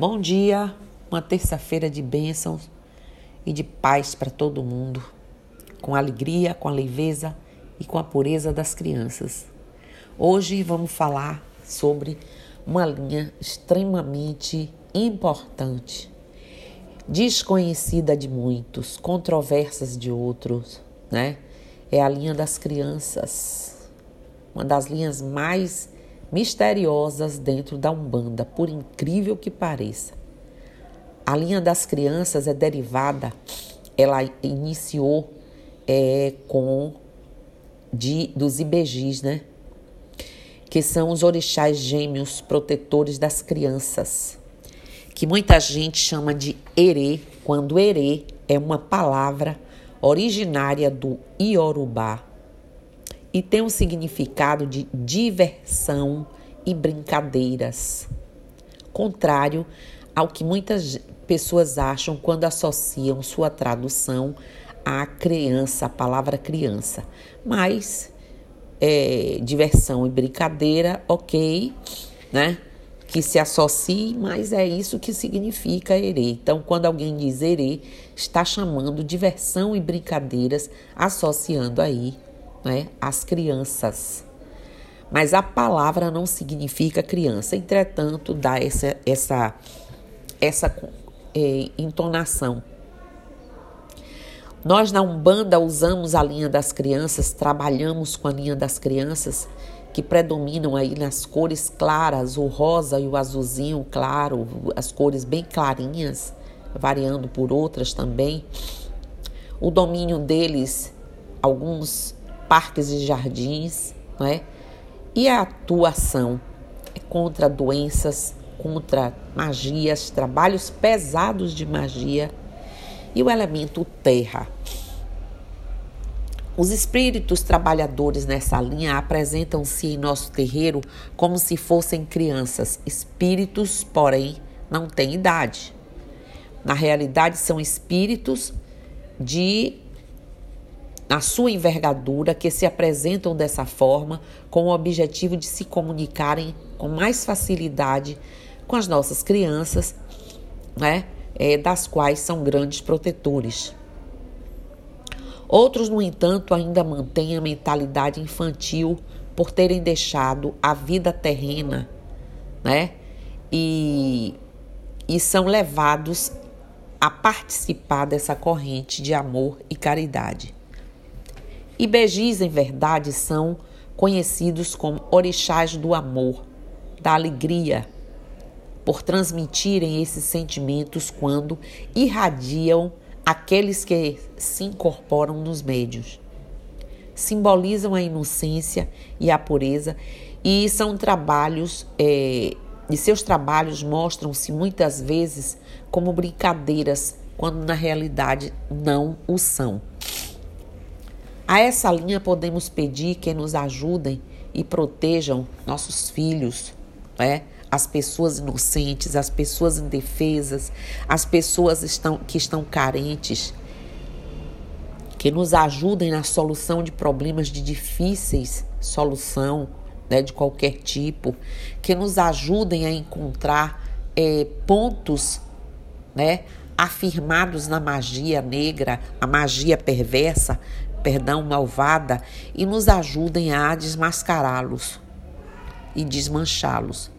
Bom dia, uma terça-feira de bênçãos e de paz para todo mundo, com alegria, com a leveza e com a pureza das crianças. Hoje vamos falar sobre uma linha extremamente importante, desconhecida de muitos, controversas de outros, né? É a linha das crianças, uma das linhas mais misteriosas dentro da Umbanda, por incrível que pareça. A linha das crianças é derivada, ela iniciou é, com de, dos ibejis, né? Que são os orixás gêmeos protetores das crianças, que muita gente chama de erê, quando erê é uma palavra originária do Iorubá, e tem um significado de diversão e brincadeiras, contrário ao que muitas pessoas acham quando associam sua tradução à criança, a palavra criança. Mas é, diversão e brincadeira, ok, né? Que se associe, mas é isso que significa erê. Então, quando alguém diz erê, está chamando diversão e brincadeiras, associando aí né, as crianças. Mas a palavra não significa criança, entretanto, dá essa, essa, essa é, entonação. Nós na Umbanda usamos a linha das crianças, trabalhamos com a linha das crianças que predominam aí nas cores claras, o rosa e o azulzinho claro, as cores bem clarinhas, variando por outras também. O domínio deles, alguns parques e jardins, não é? E a atuação é contra doenças, contra magias, trabalhos pesados de magia e o elemento terra. Os espíritos trabalhadores nessa linha apresentam-se em nosso terreiro como se fossem crianças, espíritos, porém, não têm idade. Na realidade, são espíritos de na sua envergadura, que se apresentam dessa forma com o objetivo de se comunicarem com mais facilidade com as nossas crianças, né? É, das quais são grandes protetores. Outros, no entanto, ainda mantêm a mentalidade infantil por terem deixado a vida terrena, né? E, e são levados a participar dessa corrente de amor e caridade. Begis, em verdade, são conhecidos como orixás do amor, da alegria, por transmitirem esses sentimentos quando irradiam aqueles que se incorporam nos médios. Simbolizam a inocência e a pureza e são trabalhos, é, e seus trabalhos mostram-se muitas vezes como brincadeiras, quando na realidade não o são. A essa linha podemos pedir que nos ajudem e protejam nossos filhos, né? as pessoas inocentes, as pessoas indefesas, as pessoas estão, que estão carentes, que nos ajudem na solução de problemas de difíceis solução, né, de qualquer tipo, que nos ajudem a encontrar é, pontos, né, afirmados na magia negra, a magia perversa, perdão, malvada e nos ajudem a desmascará-los e desmanchá-los.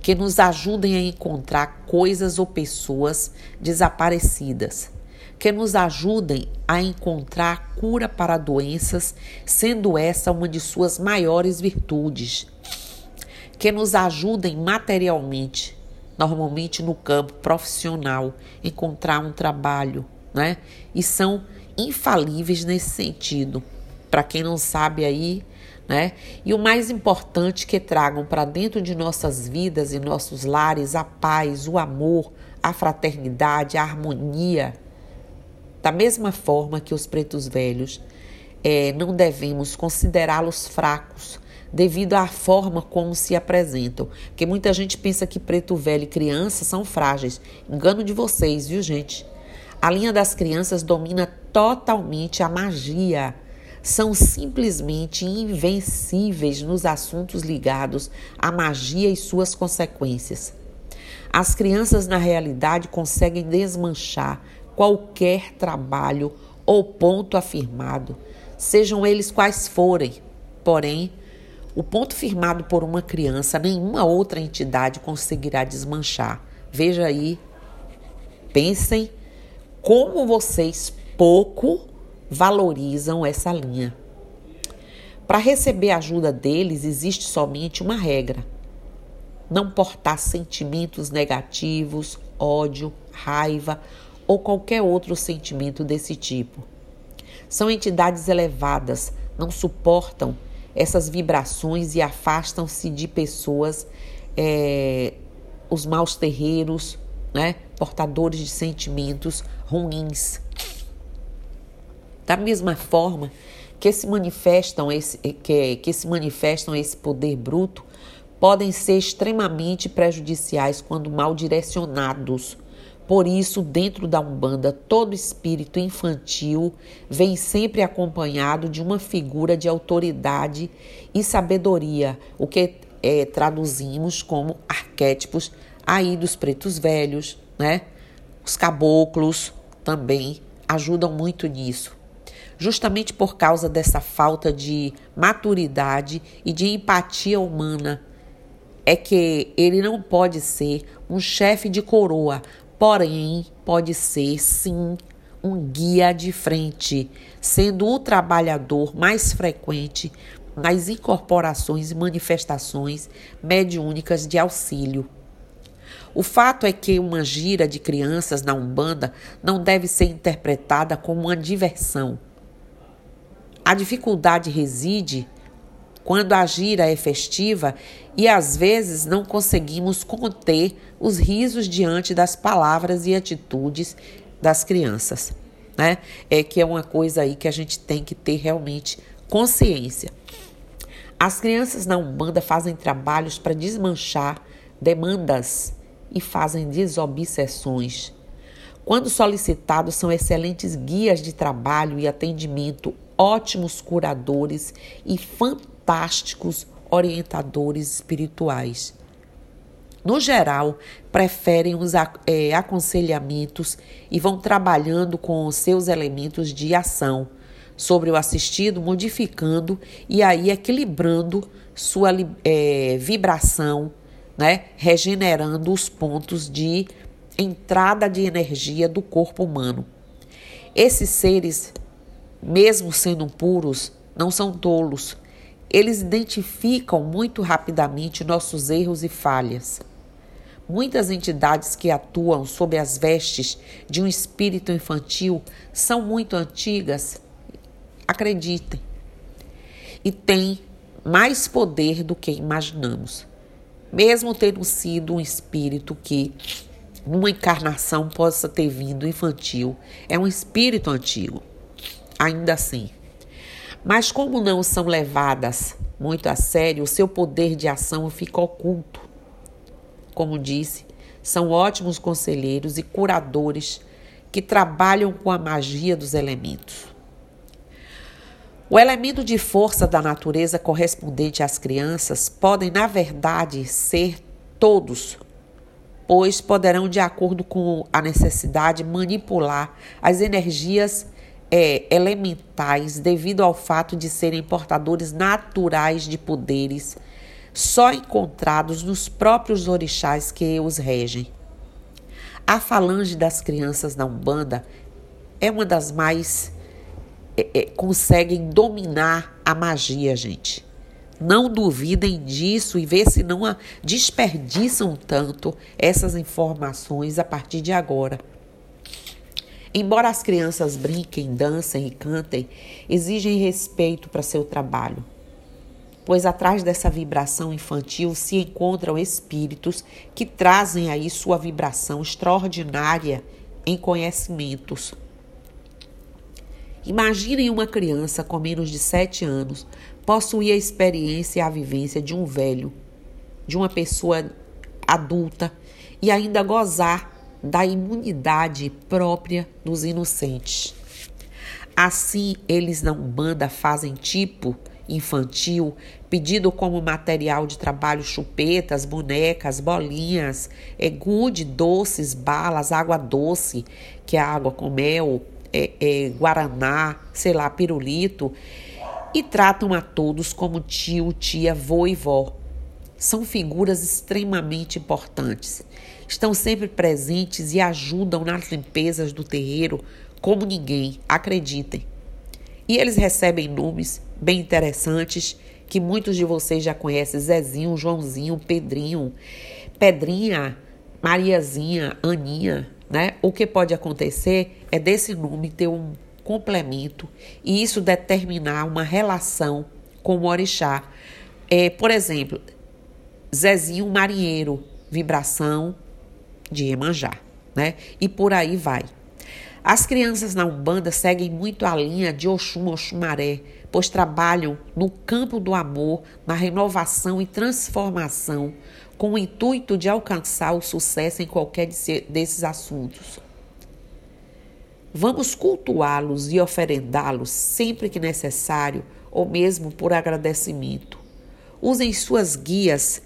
Que nos ajudem a encontrar coisas ou pessoas desaparecidas. Que nos ajudem a encontrar cura para doenças, sendo essa uma de suas maiores virtudes. Que nos ajudem materialmente, normalmente no campo profissional, encontrar um trabalho, né? E são infalíveis nesse sentido. Para quem não sabe aí, né? E o mais importante que tragam para dentro de nossas vidas e nossos lares a paz, o amor, a fraternidade, a harmonia. Da mesma forma que os pretos velhos, é, não devemos considerá-los fracos devido à forma como se apresentam. Porque muita gente pensa que preto velho e criança são frágeis. Engano de vocês, viu, gente? A linha das crianças domina totalmente a magia. São simplesmente invencíveis nos assuntos ligados à magia e suas consequências. As crianças, na realidade, conseguem desmanchar qualquer trabalho ou ponto afirmado, sejam eles quais forem. Porém, o ponto firmado por uma criança, nenhuma outra entidade conseguirá desmanchar. Veja aí, pensem como vocês pouco valorizam essa linha. Para receber a ajuda deles, existe somente uma regra: não portar sentimentos negativos, ódio, raiva ou qualquer outro sentimento desse tipo. São entidades elevadas, não suportam essas vibrações e afastam-se de pessoas, é, os maus terreiros, né, portadores de sentimentos ruins. Da mesma forma que se manifestam esse, que, que se manifestam esse poder bruto, podem ser extremamente prejudiciais quando mal direcionados. Por isso, dentro da Umbanda, todo espírito infantil vem sempre acompanhado de uma figura de autoridade e sabedoria, o que é, traduzimos como arquétipos aí dos pretos velhos, né? Os caboclos também ajudam muito nisso justamente por causa dessa falta de maturidade e de empatia humana, é que ele não pode ser um chefe de coroa, porém pode ser sim um guia de frente, sendo o trabalhador mais frequente nas incorporações e manifestações mediúnicas de auxílio. O fato é que uma gira de crianças na Umbanda não deve ser interpretada como uma diversão, a dificuldade reside quando a gira é festiva e às vezes não conseguimos conter os risos diante das palavras e atitudes das crianças, né? É que é uma coisa aí que a gente tem que ter realmente consciência. As crianças na Umbanda fazem trabalhos para desmanchar demandas e fazem desobsessões. Quando solicitados, são excelentes guias de trabalho e atendimento ótimos curadores e fantásticos orientadores espirituais. No geral, preferem os é, aconselhamentos e vão trabalhando com os seus elementos de ação sobre o assistido, modificando e aí equilibrando sua é, vibração, né? regenerando os pontos de entrada de energia do corpo humano. Esses seres mesmo sendo puros, não são tolos. Eles identificam muito rapidamente nossos erros e falhas. Muitas entidades que atuam sob as vestes de um espírito infantil são muito antigas, acreditem, e têm mais poder do que imaginamos. Mesmo tendo sido um espírito que, numa encarnação, possa ter vindo infantil, é um espírito antigo ainda assim. Mas como não são levadas muito a sério, o seu poder de ação fica oculto. Como disse, são ótimos conselheiros e curadores que trabalham com a magia dos elementos. O elemento de força da natureza correspondente às crianças podem, na verdade, ser todos, pois poderão, de acordo com a necessidade, manipular as energias é, elementais devido ao fato de serem portadores naturais de poderes só encontrados nos próprios orixás que os regem. A falange das crianças na Umbanda é uma das mais é, é, conseguem dominar a magia, gente. Não duvidem disso e vê se não desperdiçam tanto essas informações a partir de agora. Embora as crianças brinquem, dancem e cantem, exigem respeito para seu trabalho, pois atrás dessa vibração infantil se encontram espíritos que trazem aí sua vibração extraordinária em conhecimentos. Imaginem uma criança com menos de sete anos possuir a experiência e a vivência de um velho, de uma pessoa adulta e ainda gozar da imunidade própria dos inocentes. Assim, eles na Umbanda fazem tipo infantil, pedido como material de trabalho chupetas, bonecas, bolinhas, é, gude, doces, balas, água doce, que é água com mel, é, é, guaraná, sei lá, pirulito, e tratam a todos como tio, tia, vô e vó. São figuras extremamente importantes. Estão sempre presentes e ajudam nas limpezas do terreiro como ninguém, acreditem. E eles recebem nomes bem interessantes que muitos de vocês já conhecem: Zezinho, Joãozinho, Pedrinho, Pedrinha, Mariazinha, Aninha, né? O que pode acontecer é desse nome ter um complemento e isso determinar uma relação com o orixá. É, por exemplo, Zezinho Marinheiro, vibração de Iemanjá, né? E por aí vai. As crianças na Umbanda seguem muito a linha de Oxum Oxumaré, pois trabalham no campo do amor, na renovação e transformação, com o intuito de alcançar o sucesso em qualquer desses assuntos. Vamos cultuá-los e oferendá-los sempre que necessário, ou mesmo por agradecimento. Usem suas guias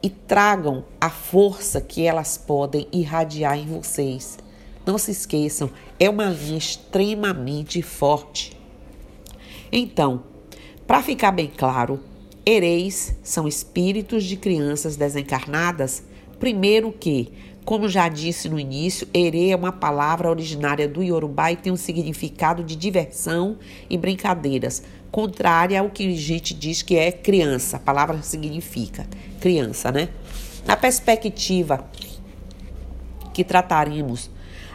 e tragam a força que elas podem irradiar em vocês. Não se esqueçam, é uma linha extremamente forte. Então, para ficar bem claro, ereis são espíritos de crianças desencarnadas. Primeiro que, como já disse no início, ere é uma palavra originária do Yorubá e tem um significado de diversão e brincadeiras, contrária ao que a gente diz que é criança. A palavra significa criança, né? Na perspectiva que trataremos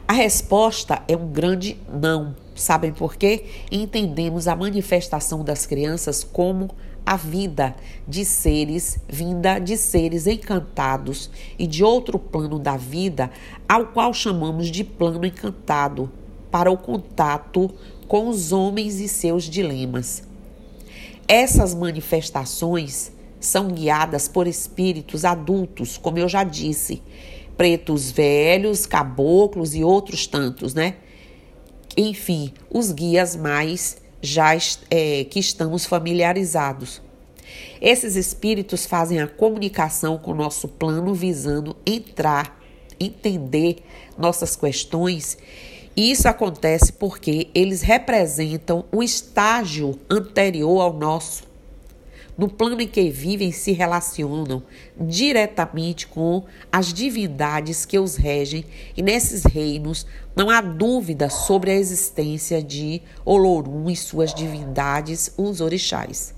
a resposta é um grande não. Sabem por quê? Entendemos a manifestação das crianças como a vida de seres, vinda de seres encantados e de outro plano da vida, ao qual chamamos de plano encantado, para o contato com os homens e seus dilemas. Essas manifestações são guiadas por espíritos adultos, como eu já disse, pretos velhos, caboclos e outros tantos, né? Enfim, os guias mais já é, que estamos familiarizados. Esses espíritos fazem a comunicação com o nosso plano visando entrar, entender nossas questões. E isso acontece porque eles representam o estágio anterior ao nosso no plano em que vivem se relacionam diretamente com as divindades que os regem, e nesses reinos não há dúvida sobre a existência de Olorum e suas divindades, os orixás.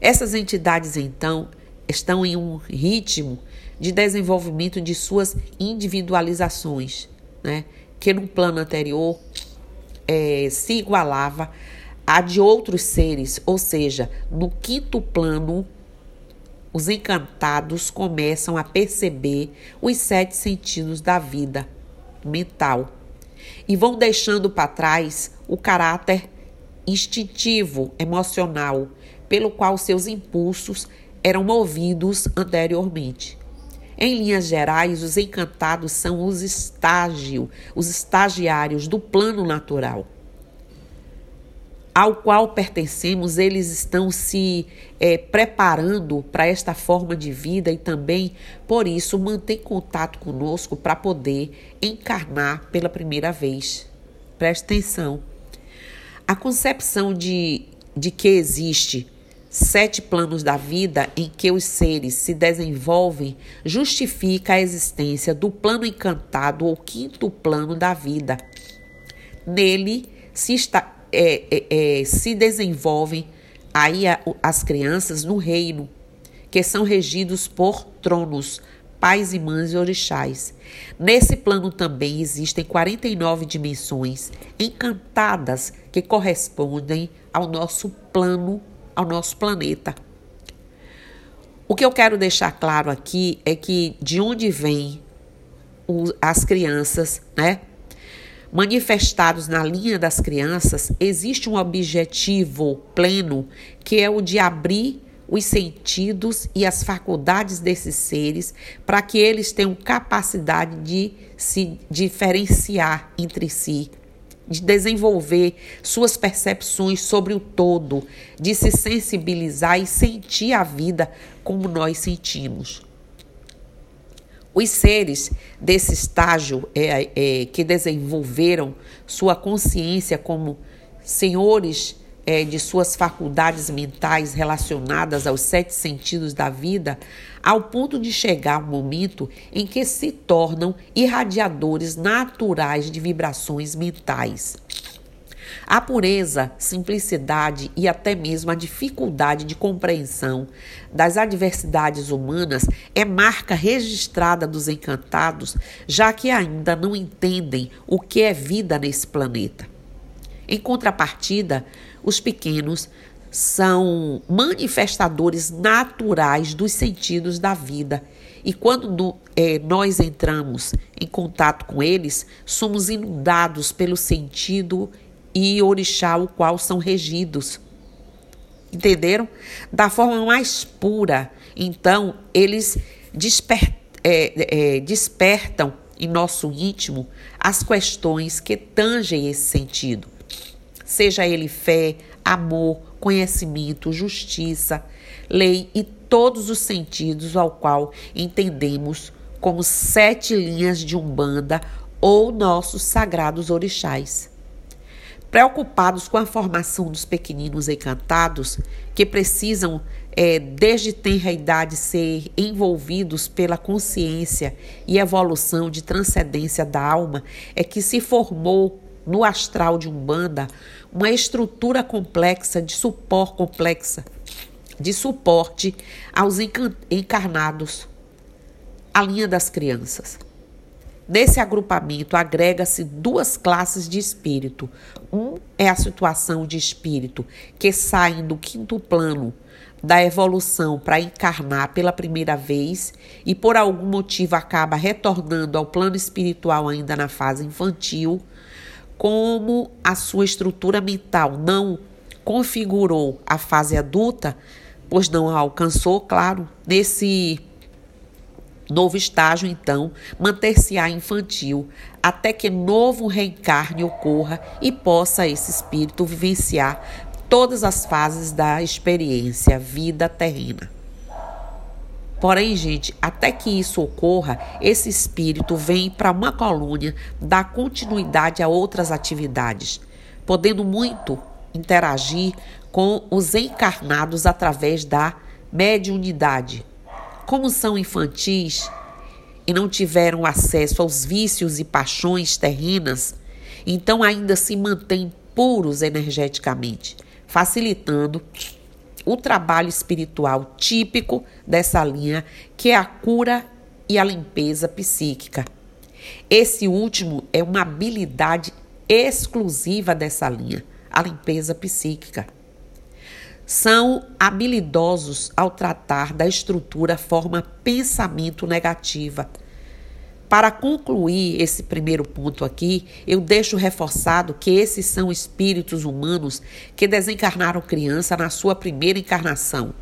Essas entidades, então, estão em um ritmo de desenvolvimento de suas individualizações, né? que no plano anterior é, se igualava a de outros seres, ou seja, no quinto plano, os encantados começam a perceber os sete sentidos da vida mental e vão deixando para trás o caráter instintivo, emocional, pelo qual seus impulsos eram movidos anteriormente. Em linhas gerais, os encantados são os estágio, os estagiários do plano natural ao qual pertencemos, eles estão se é, preparando para esta forma de vida e também, por isso, mantém contato conosco para poder encarnar pela primeira vez. Preste atenção. A concepção de, de que existe sete planos da vida em que os seres se desenvolvem justifica a existência do plano encantado ou quinto plano da vida. Nele se está é, é, é, se desenvolvem aí a, as crianças no reino, que são regidos por tronos, pais e mães e orixás. Nesse plano também existem 49 dimensões encantadas que correspondem ao nosso plano, ao nosso planeta. O que eu quero deixar claro aqui é que de onde vêm as crianças, né? Manifestados na linha das crianças, existe um objetivo pleno que é o de abrir os sentidos e as faculdades desses seres para que eles tenham capacidade de se diferenciar entre si de desenvolver suas percepções sobre o todo, de se sensibilizar e sentir a vida como nós sentimos. Os seres desse estágio é, é, que desenvolveram sua consciência como senhores é, de suas faculdades mentais relacionadas aos sete sentidos da vida, ao ponto de chegar ao momento em que se tornam irradiadores naturais de vibrações mentais. A pureza, simplicidade e até mesmo a dificuldade de compreensão das adversidades humanas é marca registrada dos encantados, já que ainda não entendem o que é vida nesse planeta. Em contrapartida, os pequenos são manifestadores naturais dos sentidos da vida. E quando é, nós entramos em contato com eles, somos inundados pelo sentido e orixá o qual são regidos. Entenderam? Da forma mais pura. Então, eles desper, é, é, despertam em nosso íntimo as questões que tangem esse sentido. Seja ele fé, amor, conhecimento, justiça, lei e todos os sentidos ao qual entendemos como sete linhas de umbanda ou nossos sagrados orixás. Preocupados com a formação dos pequeninos encantados, que precisam, é, desde tenra idade, ser envolvidos pela consciência e evolução de transcendência da alma, é que se formou no astral de Umbanda uma estrutura complexa de suporte complexa de suporte aos encarnados, a linha das crianças. Nesse agrupamento agrega-se duas classes de espírito. Um é a situação de espírito que saem do quinto plano da evolução para encarnar pela primeira vez e por algum motivo acaba retornando ao plano espiritual ainda na fase infantil, como a sua estrutura mental não configurou a fase adulta, pois não a alcançou, claro, nesse Novo estágio, então, manter-se-á infantil até que novo reencarne ocorra e possa esse espírito vivenciar todas as fases da experiência, vida terrena. Porém, gente, até que isso ocorra, esse espírito vem para uma colônia dar continuidade a outras atividades, podendo muito interagir com os encarnados através da mediunidade como são infantis e não tiveram acesso aos vícios e paixões terrenas, então ainda se mantêm puros energeticamente, facilitando o trabalho espiritual típico dessa linha, que é a cura e a limpeza psíquica. Esse último é uma habilidade exclusiva dessa linha, a limpeza psíquica são habilidosos ao tratar da estrutura forma pensamento negativa. Para concluir esse primeiro ponto aqui, eu deixo reforçado que esses são espíritos humanos que desencarnaram criança na sua primeira encarnação.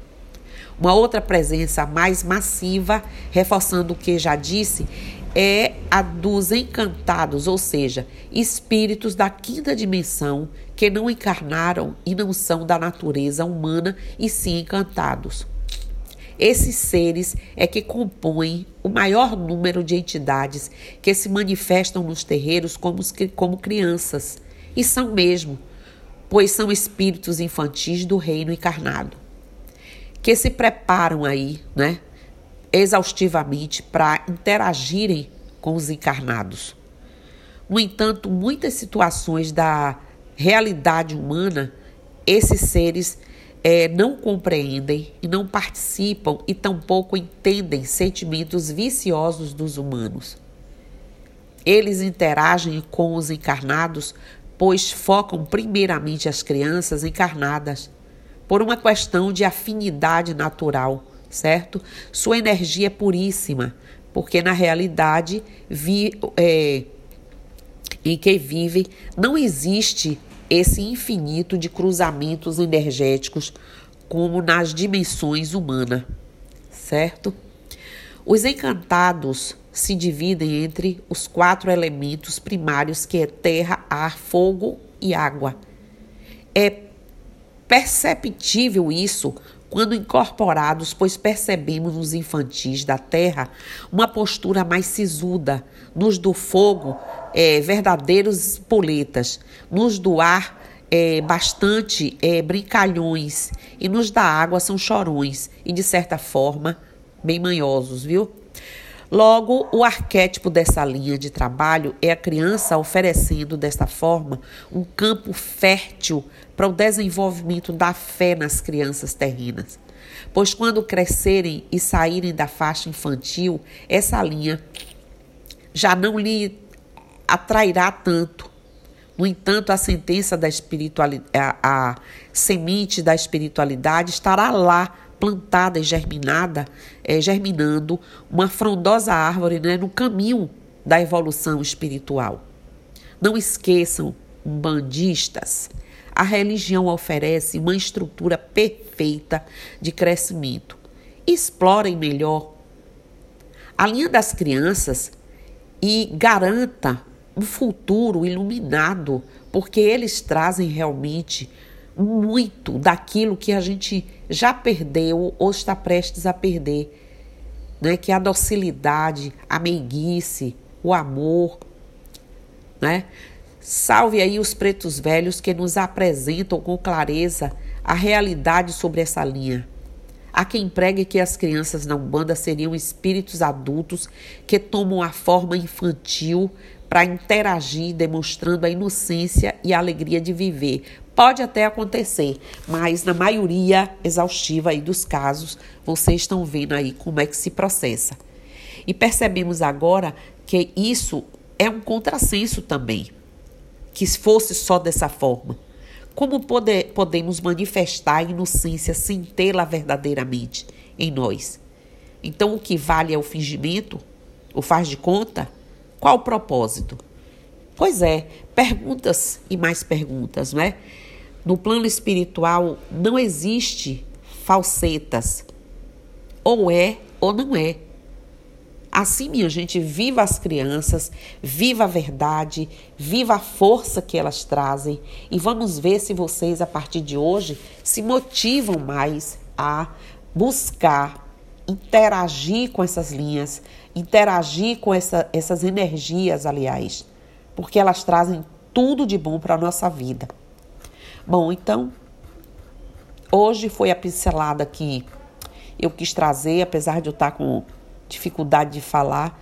Uma outra presença mais massiva, reforçando o que já disse, é a dos encantados, ou seja, espíritos da quinta dimensão que não encarnaram e não são da natureza humana e sim encantados. Esses seres é que compõem o maior número de entidades que se manifestam nos terreiros como, como crianças, e são mesmo, pois são espíritos infantis do reino encarnado, que se preparam aí, né, exaustivamente para interagirem com os encarnados. No entanto, muitas situações da realidade humana, esses seres é, não compreendem e não participam e tampouco entendem sentimentos viciosos dos humanos. Eles interagem com os encarnados, pois focam primeiramente as crianças encarnadas, por uma questão de afinidade natural certo? Sua energia é puríssima, porque na realidade vi, é, em que vive não existe esse infinito de cruzamentos energéticos como nas dimensões humanas, certo? Os encantados se dividem entre os quatro elementos primários que é terra, ar, fogo e água. É perceptível isso quando incorporados, pois percebemos nos infantis da terra uma postura mais sisuda, nos do fogo, é, verdadeiros poletas, nos do ar, é, bastante é, brincalhões, e nos da água são chorões, e de certa forma, bem manhosos, viu? Logo, o arquétipo dessa linha de trabalho é a criança oferecendo, desta forma, um campo fértil para o desenvolvimento da fé nas crianças terrenas. Pois quando crescerem e saírem da faixa infantil, essa linha já não lhe atrairá tanto. No entanto, a sentença da espiritualidade, a, a semente da espiritualidade estará lá plantada e germinada, é, germinando uma frondosa árvore né, no caminho da evolução espiritual. Não esqueçam, bandistas, a religião oferece uma estrutura perfeita de crescimento. Explorem melhor a linha das crianças e garanta um futuro iluminado, porque eles trazem realmente muito daquilo que a gente já perdeu ou está prestes a perder, né? Que é a docilidade, a meiguice, o amor, né? Salve aí os pretos velhos que nos apresentam com clareza a realidade sobre essa linha. Há quem pregue que as crianças na Umbanda seriam espíritos adultos que tomam a forma infantil para interagir, demonstrando a inocência e a alegria de viver. Pode até acontecer, mas na maioria exaustiva aí dos casos, vocês estão vendo aí como é que se processa. E percebemos agora que isso é um contrassenso também, que fosse só dessa forma. Como podemos manifestar a inocência sem tê-la verdadeiramente em nós? Então, o que vale é o fingimento? O faz de conta? Qual o propósito? Pois é, perguntas e mais perguntas, não é? No plano espiritual não existe falsetas. Ou é ou não é. Assim, minha gente, viva as crianças, viva a verdade, viva a força que elas trazem e vamos ver se vocês, a partir de hoje, se motivam mais a buscar interagir com essas linhas, interagir com essa, essas energias, aliás, porque elas trazem tudo de bom para a nossa vida. Bom, então, hoje foi a pincelada que eu quis trazer, apesar de eu estar com dificuldade de falar.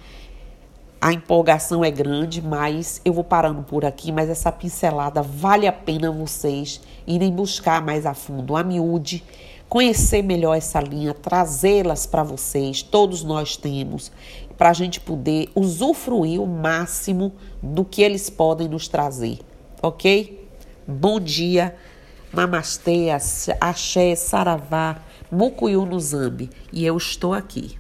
A empolgação é grande, mas eu vou parando por aqui. Mas essa pincelada vale a pena vocês irem buscar mais a fundo, a miúde, conhecer melhor essa linha, trazê-las para vocês. Todos nós temos, para a gente poder usufruir o máximo do que eles podem nos trazer, ok? Bom dia, namastê, axé, saravá, mucuyu no zambi. E eu estou aqui.